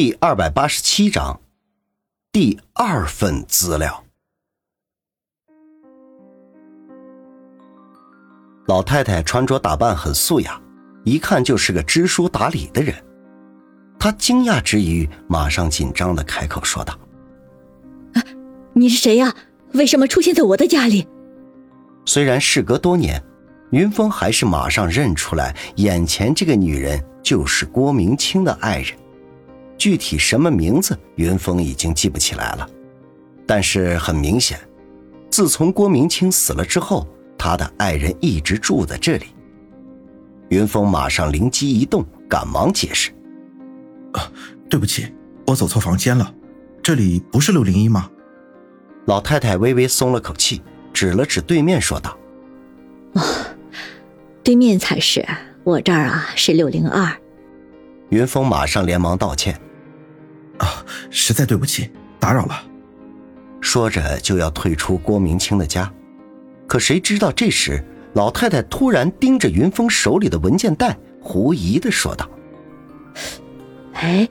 第二百八十七章，第二份资料。老太太穿着打扮很素雅，一看就是个知书达理的人。她惊讶之余，马上紧张的开口说道：“啊，你是谁呀？为什么出现在我的家里？”虽然事隔多年，云峰还是马上认出来，眼前这个女人就是郭明清的爱人。具体什么名字，云峰已经记不起来了。但是很明显，自从郭明清死了之后，他的爱人一直住在这里。云峰马上灵机一动，赶忙解释：“啊，对不起，我走错房间了，这里不是六零一吗？”老太太微微松了口气，指了指对面，说道：“哦，对面才是，我这儿啊是六零二。”云峰马上连忙道歉。啊，实在对不起，打扰了。说着就要退出郭明清的家，可谁知道这时老太太突然盯着云峰手里的文件袋，狐疑的说道：“哎，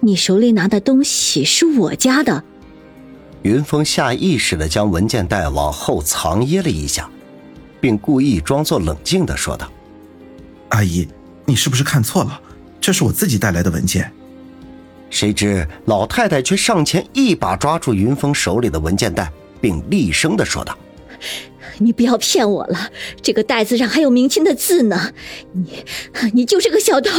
你手里拿的东西是我家的。”云峰下意识的将文件袋往后藏掖了一下，并故意装作冷静的说道：“阿姨，你是不是看错了？这是我自己带来的文件。”谁知老太太却上前一把抓住云峰手里的文件袋，并厉声的说道：“你不要骗我了，这个袋子上还有明清的字呢！你，你就是个小偷！”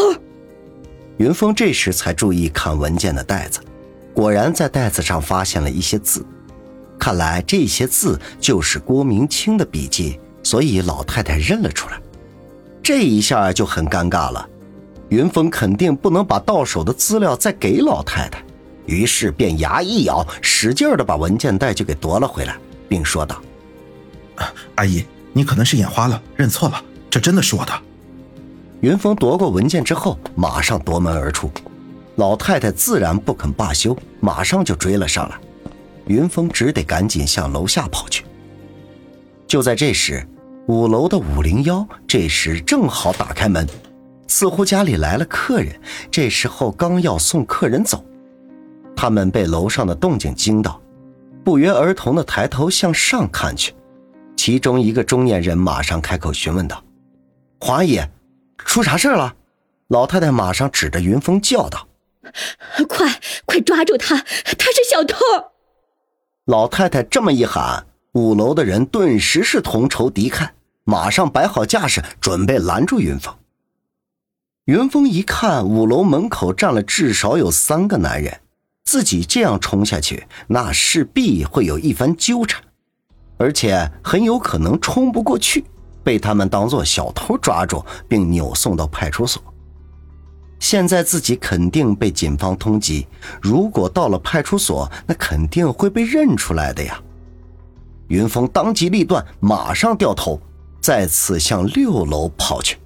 云峰这时才注意看文件的袋子，果然在袋子上发现了一些字，看来这些字就是郭明清的笔迹，所以老太太认了出来。这一下就很尴尬了。云峰肯定不能把到手的资料再给老太太，于是便牙一咬，使劲的把文件袋就给夺了回来，并说道：“阿姨，你可能是眼花了，认错了，这真的是我的。”云峰夺过文件之后，马上夺门而出，老太太自然不肯罢休，马上就追了上来。云峰只得赶紧向楼下跑去。就在这时，五楼的五零幺这时正好打开门。似乎家里来了客人，这时候刚要送客人走，他们被楼上的动静惊到，不约而同的抬头向上看去。其中一个中年人马上开口询问道：“华爷，出啥事了？”老太太马上指着云峰叫道：“快快抓住他，他是小偷！”老太太这么一喊，五楼的人顿时是同仇敌忾，马上摆好架势，准备拦住云峰。云峰一看，五楼门口站了至少有三个男人，自己这样冲下去，那势必会有一番纠缠，而且很有可能冲不过去，被他们当做小偷抓住，并扭送到派出所。现在自己肯定被警方通缉，如果到了派出所，那肯定会被认出来的呀。云峰当机立断，马上掉头，再次向六楼跑去。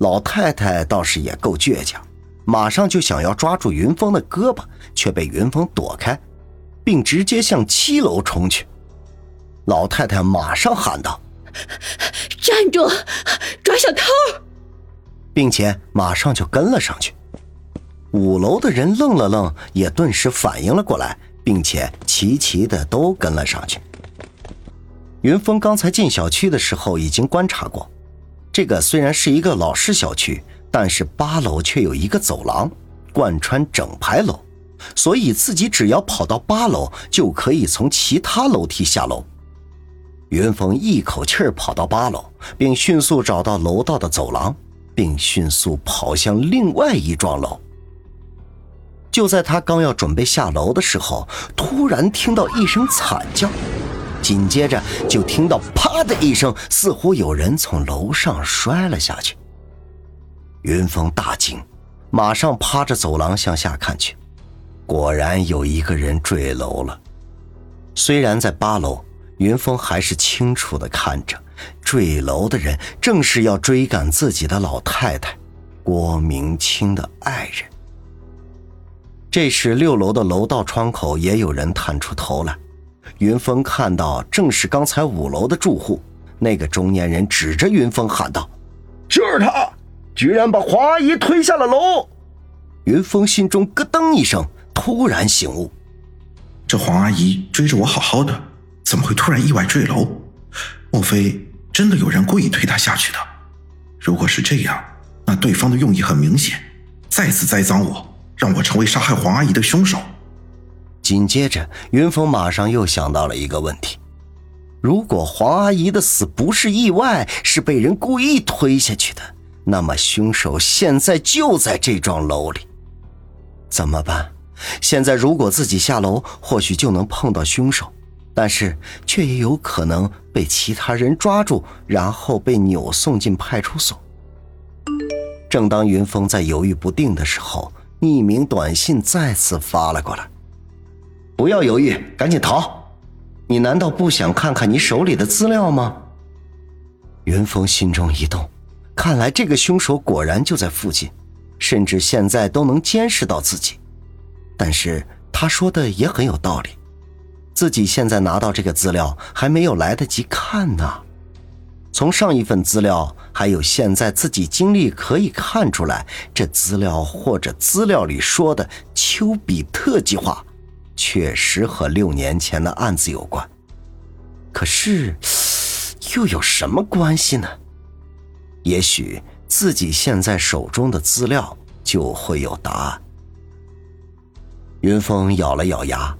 老太太倒是也够倔强，马上就想要抓住云峰的胳膊，却被云峰躲开，并直接向七楼冲去。老太太马上喊道：“站住，抓小偷！”并且马上就跟了上去。五楼的人愣了愣，也顿时反应了过来，并且齐齐的都跟了上去。云峰刚才进小区的时候已经观察过。这个虽然是一个老式小区，但是八楼却有一个走廊，贯穿整排楼，所以自己只要跑到八楼，就可以从其他楼梯下楼。云峰一口气儿跑到八楼，并迅速找到楼道的走廊，并迅速跑向另外一幢楼。就在他刚要准备下楼的时候，突然听到一声惨叫。紧接着就听到“啪”的一声，似乎有人从楼上摔了下去。云峰大惊，马上趴着走廊向下看去，果然有一个人坠楼了。虽然在八楼，云峰还是清楚的看着，坠楼的人正是要追赶自己的老太太郭明清的爱人。这时，六楼的楼道窗口也有人探出头来。云峰看到，正是刚才五楼的住户。那个中年人指着云峰喊道：“就是他，居然把华姨推下了楼！”云峰心中咯噔一声，突然醒悟：这黄阿姨追着我好好的，怎么会突然意外坠楼？莫非真的有人故意推她下去的？如果是这样，那对方的用意很明显，再次栽赃我，让我成为杀害黄阿姨的凶手。紧接着，云峰马上又想到了一个问题：如果黄阿姨的死不是意外，是被人故意推下去的，那么凶手现在就在这幢楼里。怎么办？现在如果自己下楼，或许就能碰到凶手，但是却也有可能被其他人抓住，然后被扭送进派出所。正当云峰在犹豫不定的时候，匿名短信再次发了过来：“不要犹豫，赶紧逃！你难道不想看看你手里的资料吗？”云峰心中一动，看来这个凶手果然就在附近。甚至现在都能监视到自己，但是他说的也很有道理，自己现在拿到这个资料还没有来得及看呢。从上一份资料还有现在自己经历可以看出来，这资料或者资料里说的丘比特计划，确实和六年前的案子有关。可是，又有什么关系呢？也许。自己现在手中的资料就会有答案。云峰咬了咬牙，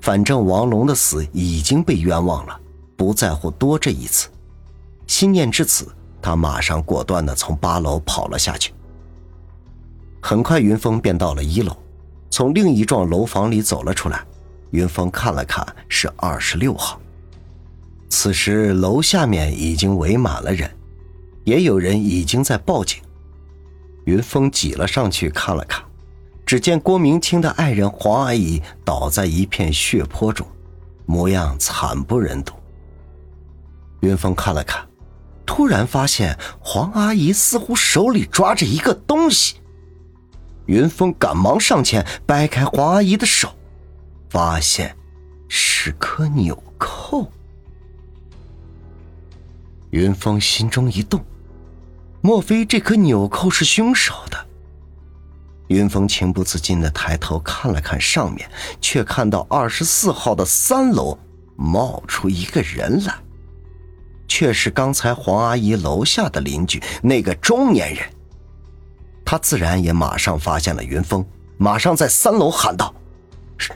反正王龙的死已经被冤枉了，不在乎多这一次。心念至此，他马上果断的从八楼跑了下去。很快，云峰便到了一楼，从另一幢楼房里走了出来。云峰看了看，是二十六号。此时楼下面已经围满了人。也有人已经在报警，云峰挤了上去看了看，只见郭明清的爱人黄阿姨倒在一片血泊中，模样惨不忍睹。云峰看了看，突然发现黄阿姨似乎手里抓着一个东西，云峰赶忙上前掰开黄阿姨的手，发现是颗纽扣。云峰心中一动。莫非这颗纽扣是凶手的？云峰情不自禁的抬头看了看上面，却看到二十四号的三楼冒出一个人来，却是刚才黄阿姨楼下的邻居那个中年人。他自然也马上发现了云峰，马上在三楼喊道：“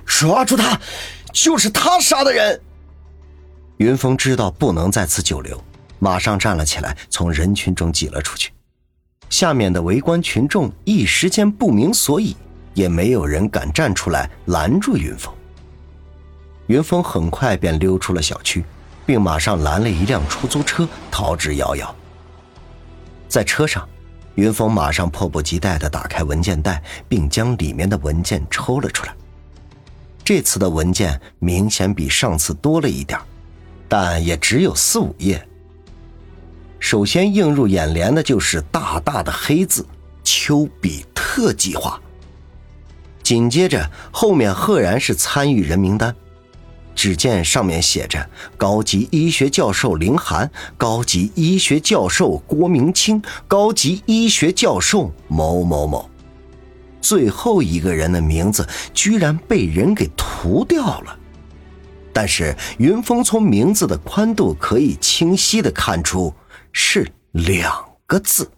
抓住他，就是他杀的人！”云峰知道不能在此久留。马上站了起来，从人群中挤了出去。下面的围观群众一时间不明所以，也没有人敢站出来拦住云峰。云峰很快便溜出了小区，并马上拦了一辆出租车，逃之夭夭。在车上，云峰马上迫不及待地打开文件袋，并将里面的文件抽了出来。这次的文件明显比上次多了一点，但也只有四五页。首先映入眼帘的就是大大的黑字“丘比特计划”。紧接着后面赫然是参与人名单，只见上面写着“高级医学教授林寒”“高级医学教授郭明清”“高级医学教授某某某”，最后一个人的名字居然被人给涂掉了。但是云峰从名字的宽度可以清晰的看出。是两个字。